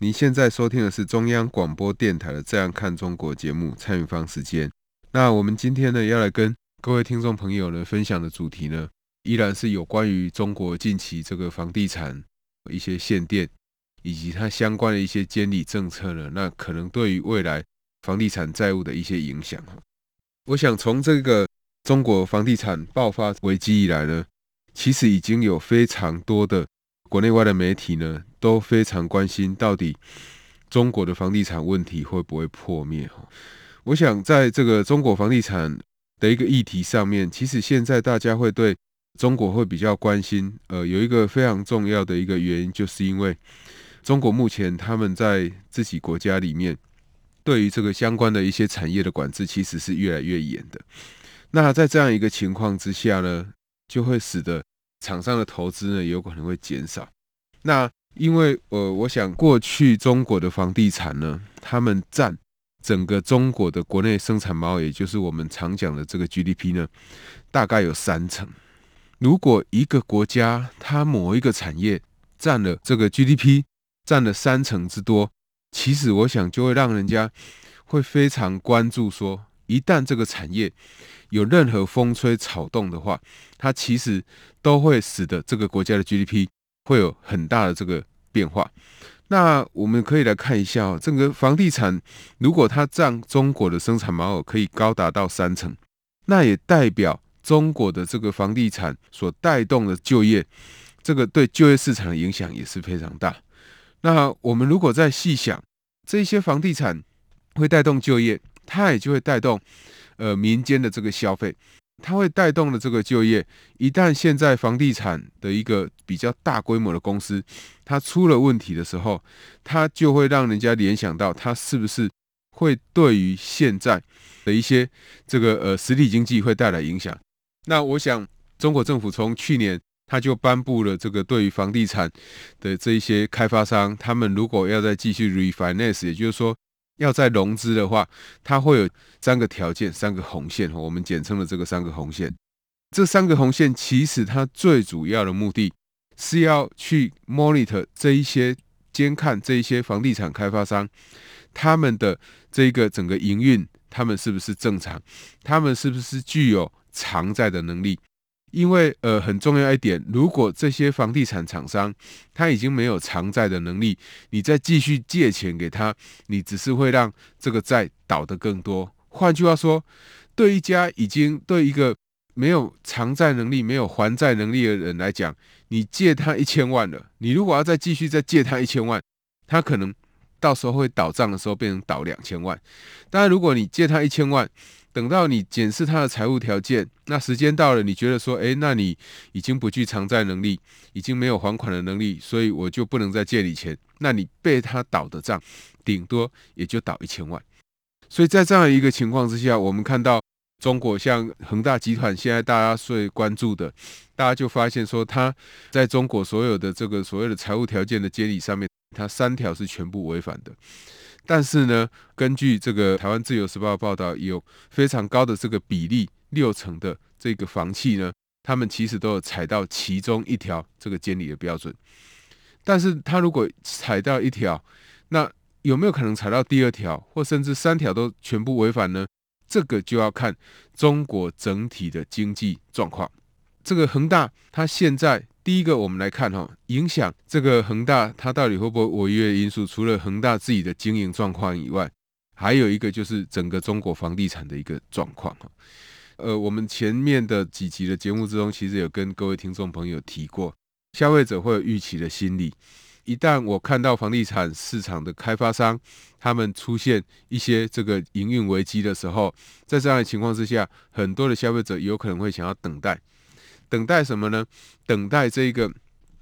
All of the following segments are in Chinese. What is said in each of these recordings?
您现在收听的是中央广播电台的《这样看中国》节目，参与方时间。那我们今天呢，要来跟各位听众朋友呢分享的主题呢，依然是有关于中国近期这个房地产一些限电，以及它相关的一些监理政策呢，那可能对于未来房地产债务的一些影响。我想从这个中国房地产爆发危机以来呢，其实已经有非常多的。国内外的媒体呢，都非常关心到底中国的房地产问题会不会破灭？我想在这个中国房地产的一个议题上面，其实现在大家会对中国会比较关心。呃，有一个非常重要的一个原因，就是因为中国目前他们在自己国家里面对于这个相关的一些产业的管制，其实是越来越严的。那在这样一个情况之下呢，就会使得。厂商的投资呢，有可能会减少。那因为呃，我想过去中国的房地产呢，他们占整个中国的国内生产毛，也就是我们常讲的这个 GDP 呢，大概有三成。如果一个国家它某一个产业占了这个 GDP 占了三成之多，其实我想就会让人家会非常关注说，一旦这个产业有任何风吹草动的话，它其实都会使得这个国家的 GDP 会有很大的这个变化。那我们可以来看一下哦，整个房地产如果它占中国的生产毛额可以高达到三成，那也代表中国的这个房地产所带动的就业，这个对就业市场的影响也是非常大。那我们如果再细想，这些房地产会带动就业，它也就会带动。呃，民间的这个消费，它会带动了这个就业。一旦现在房地产的一个比较大规模的公司，它出了问题的时候，它就会让人家联想到，它是不是会对于现在的一些这个呃实体经济会带来影响？那我想，中国政府从去年他就颁布了这个对于房地产的这一些开发商，他们如果要再继续 refinance，也就是说。要再融资的话，它会有三个条件，三个红线，我们简称的这个三个红线。这三个红线其实它最主要的目的是要去 monitor 这一些监看这一些房地产开发商他们的这个整个营运，他们是不是正常，他们是不是具有偿债的能力。因为呃很重要一点，如果这些房地产厂商他已经没有偿债的能力，你再继续借钱给他，你只是会让这个债倒得更多。换句话说，对一家已经对一个没有偿债能力、没有还债能力的人来讲，你借他一千万了，你如果要再继续再借他一千万，他可能到时候会倒账的时候变成倒两千万。当然，如果你借他一千万，等到你检视他的财务条件，那时间到了，你觉得说，诶，那你已经不具偿债能力，已经没有还款的能力，所以我就不能再借你钱。那你被他倒的账，顶多也就倒一千万。所以在这样一个情况之下，我们看到中国像恒大集团，现在大家最关注的，大家就发现说，他在中国所有的这个所谓的财务条件的监理上面，他三条是全部违反的。但是呢，根据这个台湾自由时报报道，有非常高的这个比例，六成的这个房企呢，他们其实都有踩到其中一条这个监理的标准。但是他如果踩到一条，那有没有可能踩到第二条，或甚至三条都全部违反呢？这个就要看中国整体的经济状况。这个恒大，它现在。第一个，我们来看哈，影响这个恒大它到底会不会违约因素，除了恒大自己的经营状况以外，还有一个就是整个中国房地产的一个状况哈。呃，我们前面的几集的节目之中，其实有跟各位听众朋友提过，消费者会有预期的心理。一旦我看到房地产市场的开发商他们出现一些这个营运危机的时候，在这样的情况之下，很多的消费者有可能会想要等待。等待什么呢？等待这个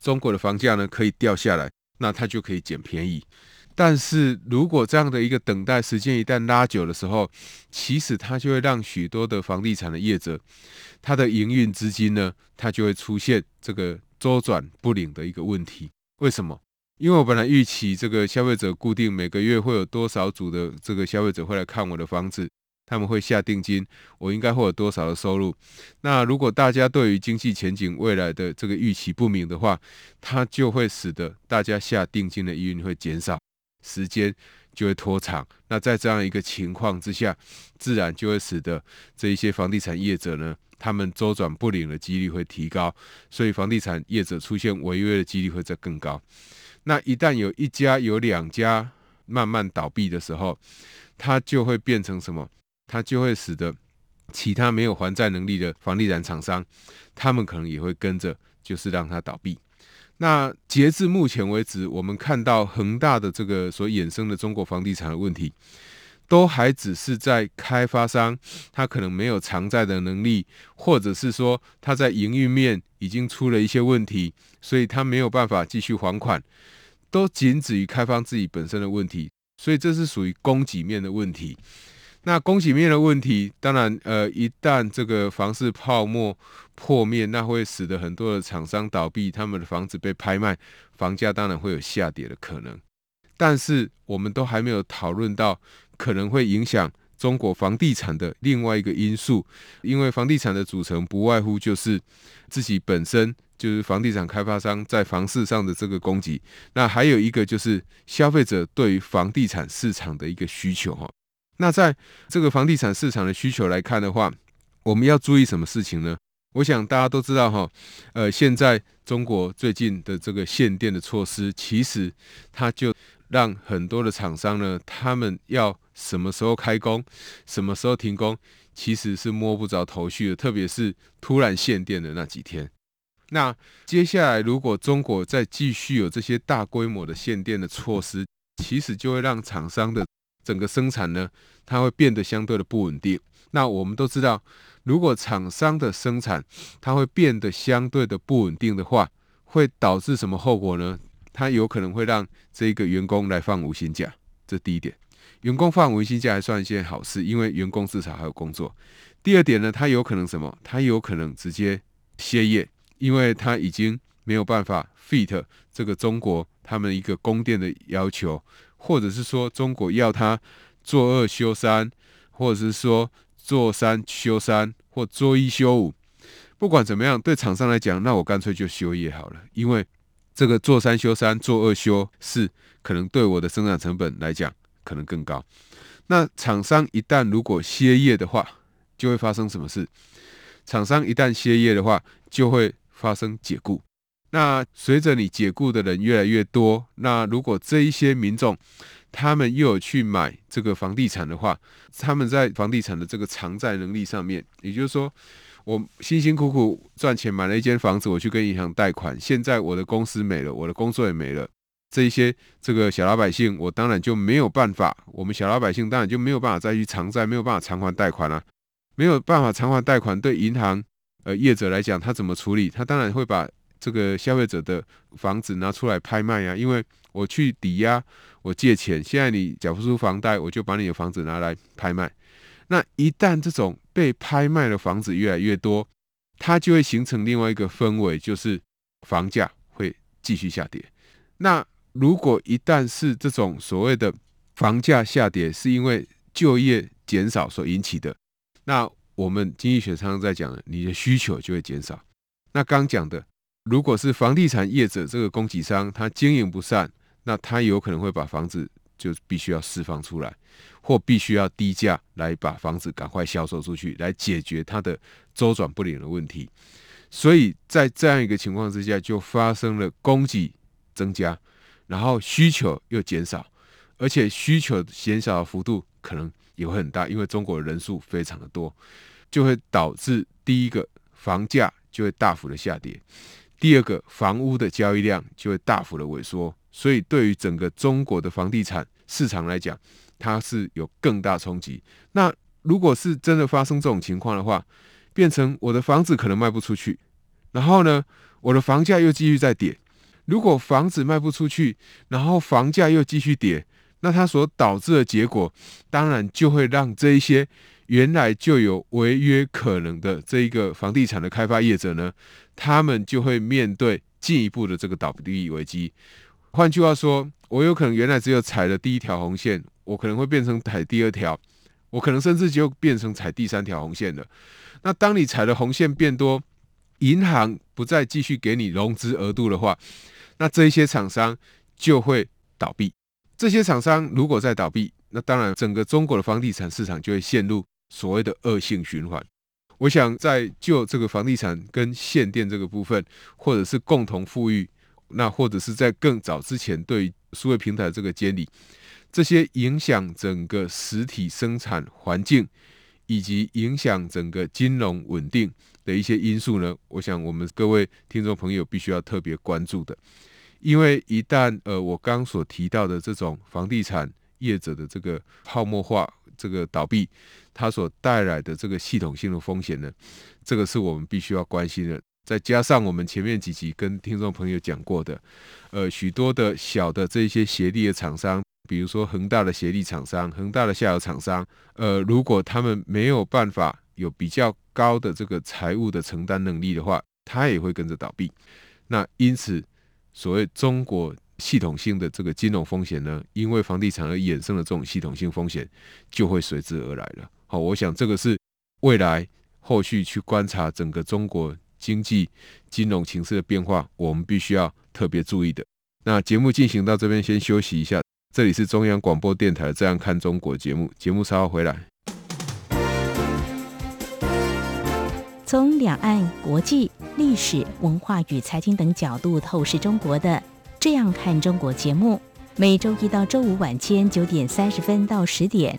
中国的房价呢可以掉下来，那它就可以捡便宜。但是如果这样的一个等待时间一旦拉久的时候，其实它就会让许多的房地产的业者，它的营运资金呢，它就会出现这个周转不灵的一个问题。为什么？因为我本来预期这个消费者固定每个月会有多少组的这个消费者会来看我的房子，他们会下定金，我应该会有多少的收入。那如果大家对于经济前景未来的这个预期不明的话，它就会使得大家下定金的意愿会减少。时间就会拖长，那在这样一个情况之下，自然就会使得这一些房地产业者呢，他们周转不灵的几率会提高，所以房地产业者出现违约的几率会再更高。那一旦有一家、有两家慢慢倒闭的时候，它就会变成什么？它就会使得其他没有还债能力的房地产厂商，他们可能也会跟着，就是让它倒闭。那截至目前为止，我们看到恒大的这个所衍生的中国房地产的问题，都还只是在开发商他可能没有偿债的能力，或者是说他在营运面已经出了一些问题，所以他没有办法继续还款，都仅止于开发自己本身的问题，所以这是属于供给面的问题。那供给面的问题，当然，呃，一旦这个房市泡沫破灭，那会使得很多的厂商倒闭，他们的房子被拍卖，房价当然会有下跌的可能。但是，我们都还没有讨论到可能会影响中国房地产的另外一个因素，因为房地产的组成不外乎就是自己本身就是房地产开发商在房市上的这个供给，那还有一个就是消费者对于房地产市场的一个需求，哈。那在这个房地产市场的需求来看的话，我们要注意什么事情呢？我想大家都知道哈，呃，现在中国最近的这个限电的措施，其实它就让很多的厂商呢，他们要什么时候开工，什么时候停工，其实是摸不着头绪的。特别是突然限电的那几天，那接下来如果中国再继续有这些大规模的限电的措施，其实就会让厂商的整个生产呢，它会变得相对的不稳定。那我们都知道，如果厂商的生产它会变得相对的不稳定的话，会导致什么后果呢？它有可能会让这个员工来放无薪假，这第一点。员工放无薪假还算一件好事，因为员工至少还有工作。第二点呢，它有可能什么？它有可能直接歇业，因为它已经没有办法 fit 这个中国他们一个供电的要求。或者是说中国要他做二休三，或者是说做三休三，或做一休五，不管怎么样，对厂商来讲，那我干脆就休业好了，因为这个做三休三、做二休四，可能对我的生产成本来讲可能更高。那厂商一旦如果歇业的话，就会发生什么事？厂商一旦歇业的话，就会发生解雇。那随着你解雇的人越来越多，那如果这一些民众他们又有去买这个房地产的话，他们在房地产的这个偿债能力上面，也就是说，我辛辛苦苦赚钱买了一间房子，我去跟银行贷款，现在我的公司没了，我的工作也没了，这一些这个小老百姓，我当然就没有办法，我们小老百姓当然就没有办法再去偿债，没有办法偿还贷款了，没有办法偿还贷款，对银行呃业者来讲，他怎么处理？他当然会把。这个消费者的房子拿出来拍卖呀，因为我去抵押，我借钱，现在你缴不出房贷，我就把你的房子拿来拍卖。那一旦这种被拍卖的房子越来越多，它就会形成另外一个氛围，就是房价会继续下跌。那如果一旦是这种所谓的房价下跌，是因为就业减少所引起的，那我们经济学常常在讲的，你的需求就会减少。那刚讲的。如果是房地产业者这个供给商，他经营不善，那他有可能会把房子就必须要释放出来，或必须要低价来把房子赶快销售出去，来解决他的周转不灵的问题。所以在这样一个情况之下，就发生了供给增加，然后需求又减少，而且需求减少的幅度可能也会很大，因为中国的人数非常的多，就会导致第一个房价就会大幅的下跌。第二个，房屋的交易量就会大幅的萎缩，所以对于整个中国的房地产市场来讲，它是有更大冲击。那如果是真的发生这种情况的话，变成我的房子可能卖不出去，然后呢，我的房价又继续在跌，如果房子卖不出去，然后房价又继续跌，那它所导致的结果，当然就会让这一些原来就有违约可能的这一个房地产的开发业者呢，他们就会面对进一步的这个倒闭危机。换句话说，我有可能原来只有踩了第一条红线，我可能会变成踩第二条，我可能甚至就变成踩第三条红线了。那当你踩的红线变多，银行不再继续给你融资额度的话，那这一些厂商就会倒闭。这些厂商如果再倒闭，那当然整个中国的房地产市场就会陷入所谓的恶性循环。我想在就这个房地产跟限电这个部分，或者是共同富裕，那或者是在更早之前对于数位平台这个监理，这些影响整个实体生产环境，以及影响整个金融稳定的一些因素呢，我想我们各位听众朋友必须要特别关注的，因为一旦呃我刚所提到的这种房地产业者的这个泡沫化、这个倒闭，它所带来的这个系统性的风险呢，这个是我们必须要关心的。再加上我们前面几集跟听众朋友讲过的，呃许多的小的这些协力的厂商。比如说恒大的协力厂商、恒大的下游厂商，呃，如果他们没有办法有比较高的这个财务的承担能力的话，他也会跟着倒闭。那因此，所谓中国系统性的这个金融风险呢，因为房地产而衍生的这种系统性风险，就会随之而来了。好，我想这个是未来后续去观察整个中国经济金融形势的变化，我们必须要特别注意的。那节目进行到这边，先休息一下。这里是中央广播电台《这样看中国》节目，节目稍后回来。从两岸、国际、历史、文化与财经等角度透视中国的《这样看中国》节目，每周一到周五晚间九点三十分到十点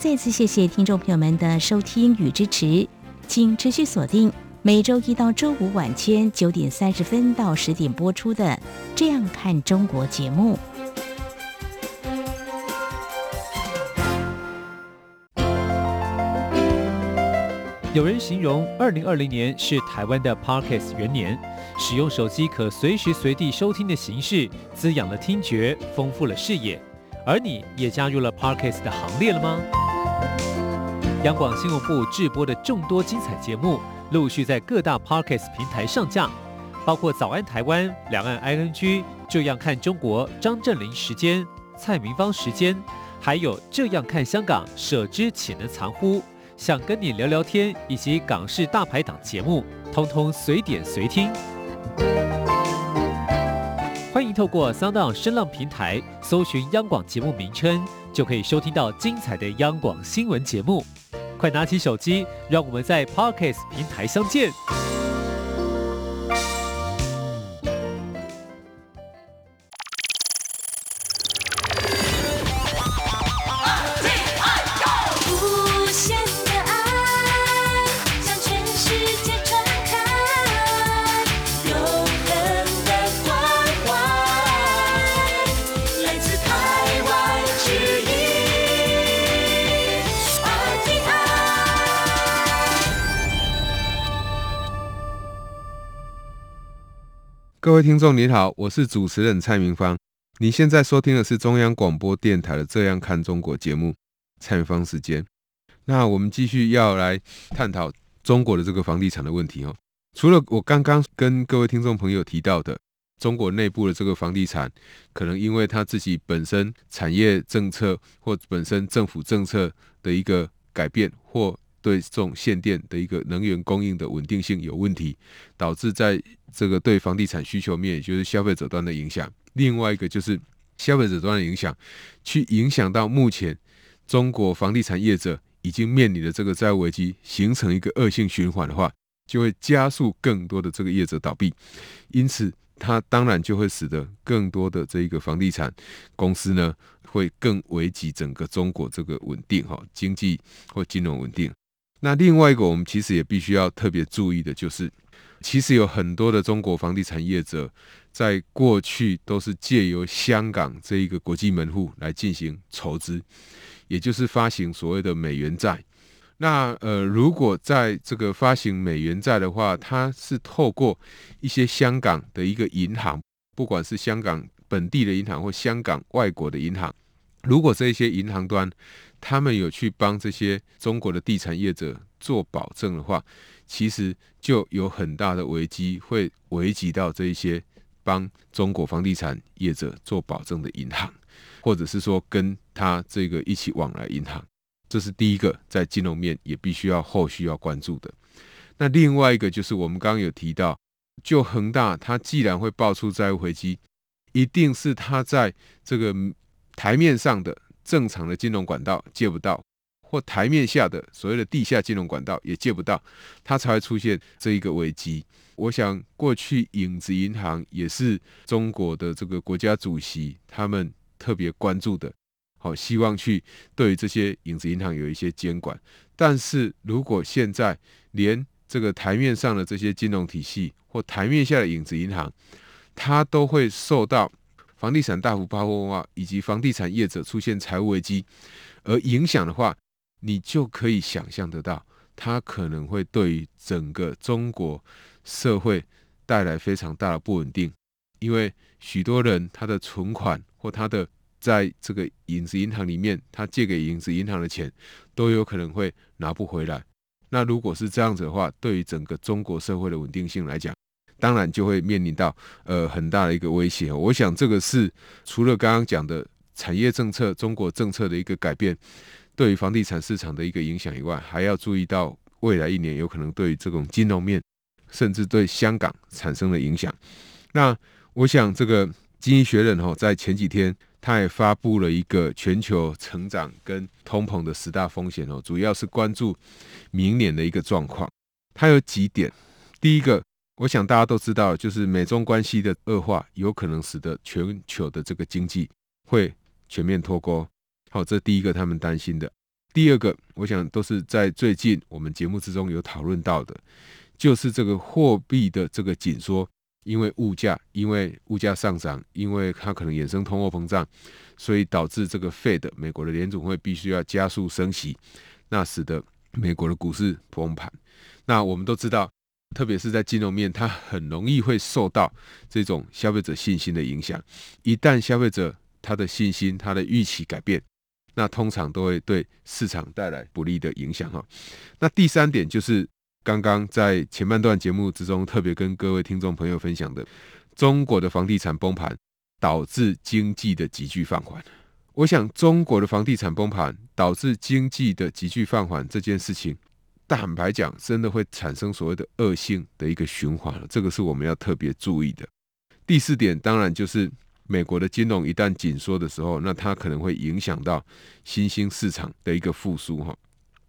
再次谢谢听众朋友们的收听与支持，请持续锁定每周一到周五晚间九点三十分到十点播出的《这样看中国》节目。有人形容二零二零年是台湾的 Parkes 元年，使用手机可随时随地收听的形式，滋养了听觉，丰富了视野。而你也加入了 Parkes 的行列了吗？央广新闻部制播的众多精彩节目，陆续在各大 Podcast 平台上架，包括《早安台湾》、《两岸 ING》、《这样看中国》、张正霖时间、蔡明芳时间，还有《这样看香港》、舍之岂能藏乎？想跟你聊聊天，以及港式大排档节目，通通随点随听。欢迎透过 Sound 声浪平台搜寻央广节目名称，就可以收听到精彩的央广新闻节目。快拿起手机，让我们在 Podcast 平台相见。各位听众您好，我是主持人蔡明芳。你现在收听的是中央广播电台的《这样看中国》节目，蔡明芳时间。那我们继续要来探讨中国的这个房地产的问题哦。除了我刚刚跟各位听众朋友提到的，中国内部的这个房地产，可能因为它自己本身产业政策或本身政府政策的一个改变或。对这种限电的一个能源供应的稳定性有问题，导致在这个对房地产需求面，也就是消费者端的影响。另外一个就是消费者端的影响，去影响到目前中国房地产业者已经面临的这个债务危机，形成一个恶性循环的话，就会加速更多的这个业者倒闭。因此，它当然就会使得更多的这一个房地产公司呢，会更危及整个中国这个稳定哈经济或金融稳定。那另外一个，我们其实也必须要特别注意的，就是其实有很多的中国房地产业者，在过去都是借由香港这一个国际门户来进行筹资，也就是发行所谓的美元债。那呃，如果在这个发行美元债的话，它是透过一些香港的一个银行，不管是香港本地的银行或香港外国的银行，如果这些银行端他们有去帮这些中国的地产业者做保证的话，其实就有很大的危机会危及到这一些帮中国房地产业者做保证的银行，或者是说跟他这个一起往来银行。这是第一个，在金融面也必须要后续要关注的。那另外一个就是我们刚刚有提到，就恒大，它既然会爆出债务危机，一定是它在这个台面上的正常的金融管道借不到，或台面下的所谓的地下金融管道也借不到，它才会出现这一个危机。我想过去影子银行也是中国的这个国家主席他们特别关注的。好，希望去对于这些影子银行有一些监管。但是如果现在连这个台面上的这些金融体系或台面下的影子银行，它都会受到房地产大幅泡沫化以及房地产业者出现财务危机而影响的话，你就可以想象得到，它可能会对于整个中国社会带来非常大的不稳定，因为许多人他的存款或他的在这个影子银行里面，他借给影子银行的钱都有可能会拿不回来。那如果是这样子的话，对于整个中国社会的稳定性来讲，当然就会面临到呃很大的一个威胁。我想这个是除了刚刚讲的产业政策、中国政策的一个改变，对于房地产市场的一个影响以外，还要注意到未来一年有可能对于这种金融面，甚至对香港产生的影响。那我想这个经济学人哈在前几天。他也发布了一个全球成长跟通膨的十大风险哦，主要是关注明年的一个状况。它有几点，第一个，我想大家都知道，就是美中关系的恶化有可能使得全球的这个经济会全面脱钩。好，这第一个他们担心的。第二个，我想都是在最近我们节目之中有讨论到的，就是这个货币的这个紧缩。因为物价，因为物价上涨，因为它可能衍生通货膨胀，所以导致这个 Fed 美国的联总会必须要加速升息，那使得美国的股市崩盘。那我们都知道，特别是在金融面，它很容易会受到这种消费者信心的影响。一旦消费者他的信心、他的预期改变，那通常都会对市场带来不利的影响哈。那第三点就是。刚刚在前半段节目之中，特别跟各位听众朋友分享的，中国的房地产崩盘导致经济的急剧放缓。我想，中国的房地产崩盘导致经济的急剧放缓这件事情，坦白讲，真的会产生所谓的恶性的一个循环了。这个是我们要特别注意的。第四点，当然就是美国的金融一旦紧缩的时候，那它可能会影响到新兴市场的一个复苏哈。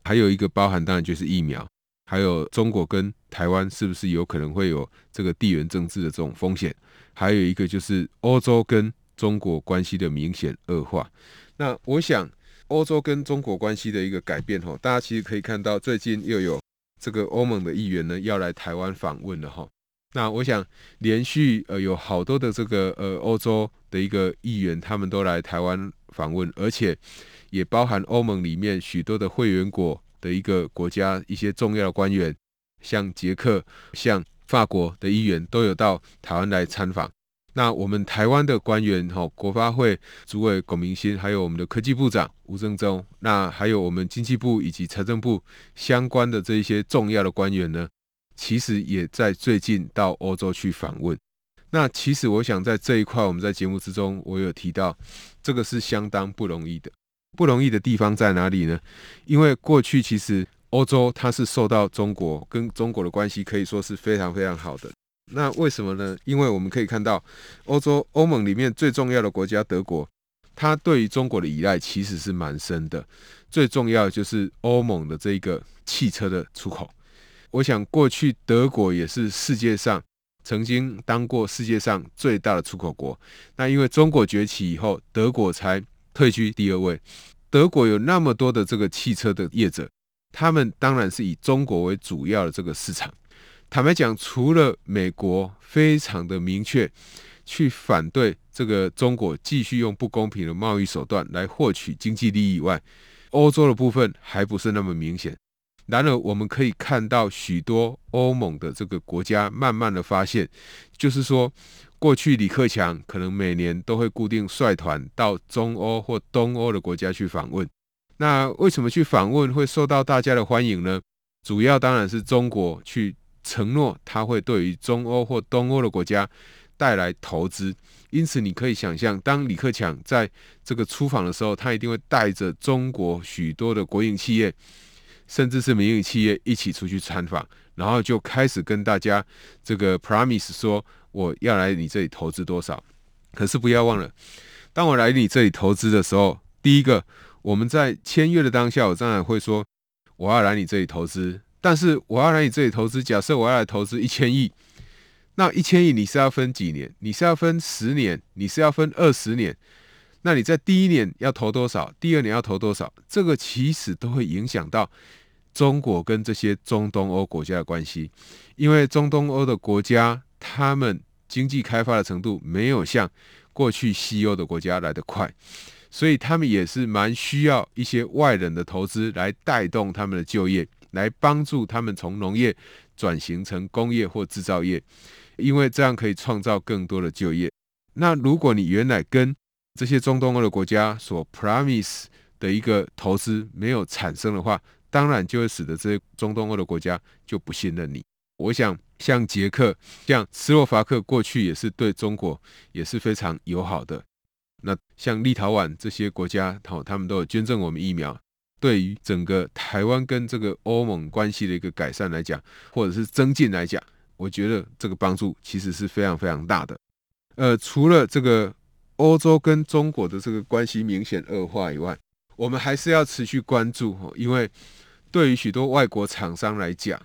还有一个包含，当然就是疫苗。还有中国跟台湾是不是有可能会有这个地缘政治的这种风险？还有一个就是欧洲跟中国关系的明显恶化。那我想，欧洲跟中国关系的一个改变，哈，大家其实可以看到，最近又有这个欧盟的议员呢要来台湾访问了，哈。那我想，连续呃有好多的这个呃欧洲的一个议员，他们都来台湾访问，而且也包含欧盟里面许多的会员国。的一个国家，一些重要的官员，像捷克、像法国的议员都有到台湾来参访。那我们台湾的官员，哈，国发会主委龚明鑫，还有我们的科技部长吴政忠，那还有我们经济部以及财政部相关的这一些重要的官员呢，其实也在最近到欧洲去访问。那其实我想在这一块，我们在节目之中我有提到，这个是相当不容易的。不容易的地方在哪里呢？因为过去其实欧洲它是受到中国跟中国的关系可以说是非常非常好的。那为什么呢？因为我们可以看到欧洲欧盟里面最重要的国家德国，它对于中国的依赖其实是蛮深的。最重要就是欧盟的这一个汽车的出口。我想过去德国也是世界上曾经当过世界上最大的出口国。那因为中国崛起以后，德国才退居第二位。德国有那么多的这个汽车的业者，他们当然是以中国为主要的这个市场。坦白讲，除了美国非常的明确去反对这个中国继续用不公平的贸易手段来获取经济利益以外，欧洲的部分还不是那么明显。然而，我们可以看到许多欧盟的这个国家慢慢的发现，就是说，过去李克强可能每年都会固定率团到中欧或东欧的国家去访问。那为什么去访问会受到大家的欢迎呢？主要当然是中国去承诺他会对于中欧或东欧的国家带来投资。因此，你可以想象，当李克强在这个出访的时候，他一定会带着中国许多的国营企业。甚至是民营企业一起出去参访，然后就开始跟大家这个 promise 说，我要来你这里投资多少。可是不要忘了，当我来你这里投资的时候，第一个我们在签约的当下，我当然会说我要来你这里投资。但是我要来你这里投资，假设我要来投资一千亿，那一千亿你是要分几年？你是要分十年？你是要分二十年？那你在第一年要投多少？第二年要投多少？这个其实都会影响到。中国跟这些中东欧国家的关系，因为中东欧的国家，他们经济开发的程度没有像过去西欧的国家来得快，所以他们也是蛮需要一些外人的投资来带动他们的就业，来帮助他们从农业转型成工业或制造业，因为这样可以创造更多的就业。那如果你原来跟这些中东欧的国家所 promise 的一个投资没有产生的话，当然就会使得这些中东欧的国家就不信任你。我想，像捷克、像斯洛伐克，过去也是对中国也是非常友好的。那像立陶宛这些国家，好，他们都有捐赠我们疫苗。对于整个台湾跟这个欧盟关系的一个改善来讲，或者是增进来讲，我觉得这个帮助其实是非常非常大的。呃，除了这个欧洲跟中国的这个关系明显恶化以外，我们还是要持续关注，因为对于许多外国厂商来讲，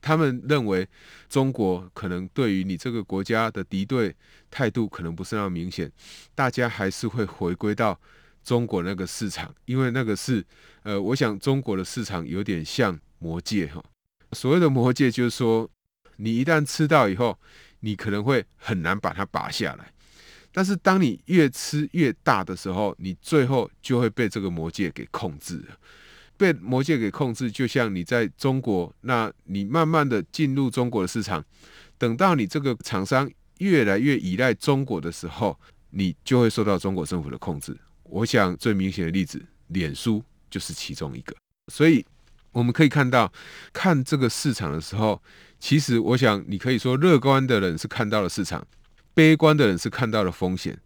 他们认为中国可能对于你这个国家的敌对态度可能不是那么明显，大家还是会回归到中国那个市场，因为那个是，呃，我想中国的市场有点像魔戒哈。所谓的魔戒就是说，你一旦吃到以后，你可能会很难把它拔下来。但是，当你越吃越大的时候，你最后就会被这个魔戒给控制了。被魔戒给控制，就像你在中国，那你慢慢的进入中国的市场，等到你这个厂商越来越依赖中国的时候，你就会受到中国政府的控制。我想最明显的例子，脸书就是其中一个。所以我们可以看到，看这个市场的时候，其实我想你可以说，乐观的人是看到了市场。悲观的人是看到了风险，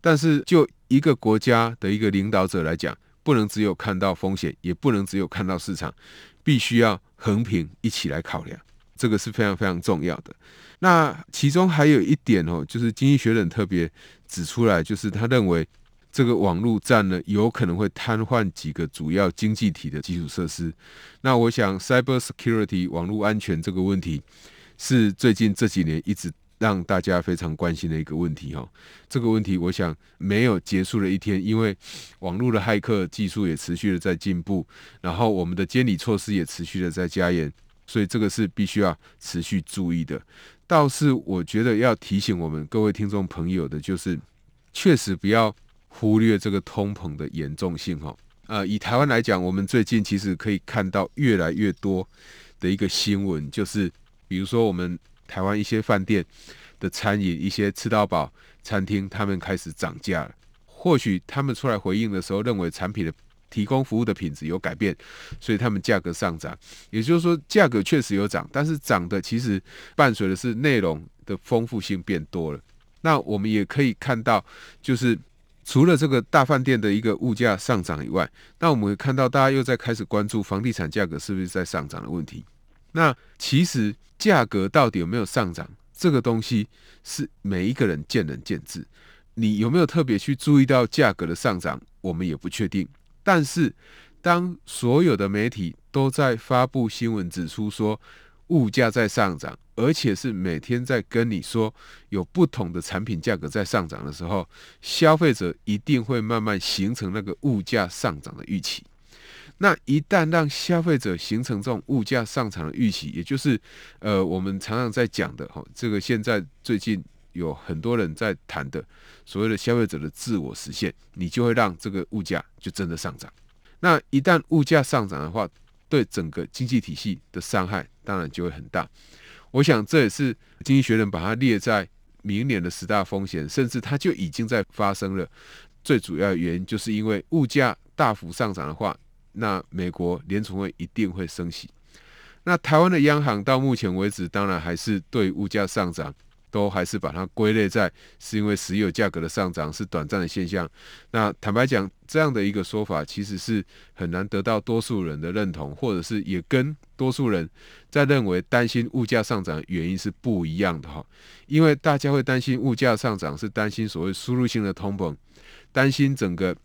但是就一个国家的一个领导者来讲，不能只有看到风险，也不能只有看到市场，必须要横平一起来考量，这个是非常非常重要的。那其中还有一点哦，就是经济学人特别指出来，就是他认为这个网络战呢，有可能会瘫痪几个主要经济体的基础设施。那我想，cyber security 网络安全这个问题，是最近这几年一直。让大家非常关心的一个问题哈，这个问题我想没有结束的一天，因为网络的骇客技术也持续的在进步，然后我们的监理措施也持续的在加严，所以这个是必须要持续注意的。倒是我觉得要提醒我们各位听众朋友的，就是确实不要忽略这个通膨的严重性哈。呃，以台湾来讲，我们最近其实可以看到越来越多的一个新闻，就是比如说我们。台湾一些饭店的餐饮，一些吃到饱餐厅，他们开始涨价了。或许他们出来回应的时候，认为产品的提供服务的品质有改变，所以他们价格上涨。也就是说，价格确实有涨，但是涨的其实伴随的是内容的丰富性变多了。那我们也可以看到，就是除了这个大饭店的一个物价上涨以外，那我们会看到大家又在开始关注房地产价格是不是在上涨的问题。那其实价格到底有没有上涨？这个东西是每一个人见仁见智。你有没有特别去注意到价格的上涨？我们也不确定。但是当所有的媒体都在发布新闻指出说物价在上涨，而且是每天在跟你说有不同的产品价格在上涨的时候，消费者一定会慢慢形成那个物价上涨的预期。那一旦让消费者形成这种物价上涨的预期，也就是呃我们常常在讲的哈，这个现在最近有很多人在谈的所谓的消费者的自我实现，你就会让这个物价就真的上涨。那一旦物价上涨的话，对整个经济体系的伤害当然就会很大。我想这也是经济学人把它列在明年的十大风险，甚至它就已经在发生了。最主要的原因就是因为物价大幅上涨的话，那美国联储会一定会升息。那台湾的央行到目前为止，当然还是对物价上涨。都还是把它归类在是因为石油价格的上涨是短暂的现象。那坦白讲，这样的一个说法其实是很难得到多数人的认同，或者是也跟多数人在认为担心物价上涨的原因是不一样的哈。因为大家会担心物价上涨，是担心所谓输入性的通膨，担心整个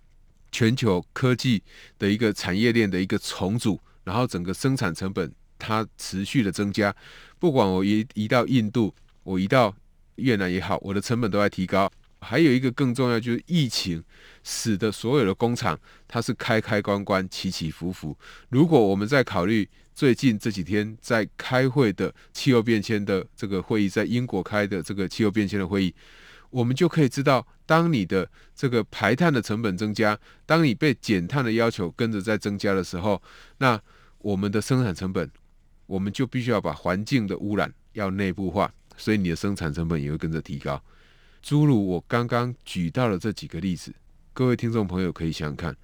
全球科技的一个产业链的一个重组，然后整个生产成本它持续的增加。不管我移移到印度。我移到越南也好，我的成本都在提高。还有一个更重要，就是疫情使得所有的工厂它是开开关关、起起伏伏。如果我们在考虑最近这几天在开会的气候变迁的这个会议，在英国开的这个气候变迁的会议，我们就可以知道，当你的这个排碳的成本增加，当你被减碳的要求跟着在增加的时候，那我们的生产成本，我们就必须要把环境的污染要内部化。所以你的生产成本也会跟着提高。诸如我刚刚举到的这几个例子，各位听众朋友可以想想看，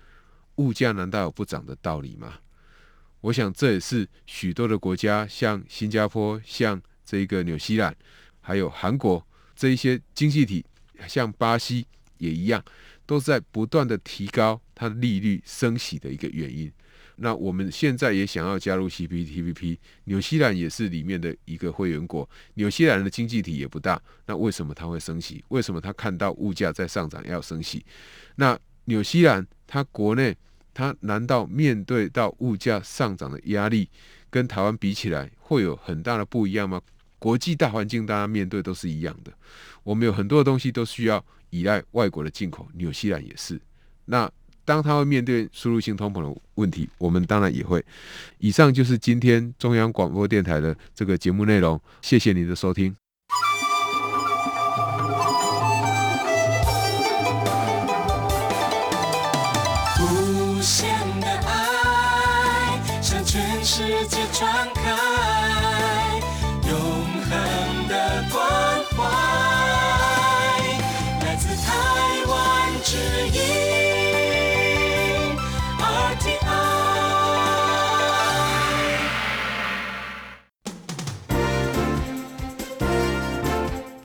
物价难道有不涨的道理吗？我想这也是许多的国家，像新加坡、像这个纽西兰，还有韩国这一些经济体，像巴西也一样，都在不断的提高它的利率升息的一个原因。那我们现在也想要加入 CPTPP，纽西兰也是里面的一个会员国。纽西兰的经济体也不大，那为什么它会升息？为什么它看到物价在上涨要升息？那纽西兰它国内它难道面对到物价上涨的压力，跟台湾比起来会有很大的不一样吗？国际大环境大家面对都是一样的，我们有很多的东西都需要依赖外国的进口，纽西兰也是。那当他会面对输入性通膨的问题，我们当然也会。以上就是今天中央广播电台的这个节目内容，谢谢您的收听。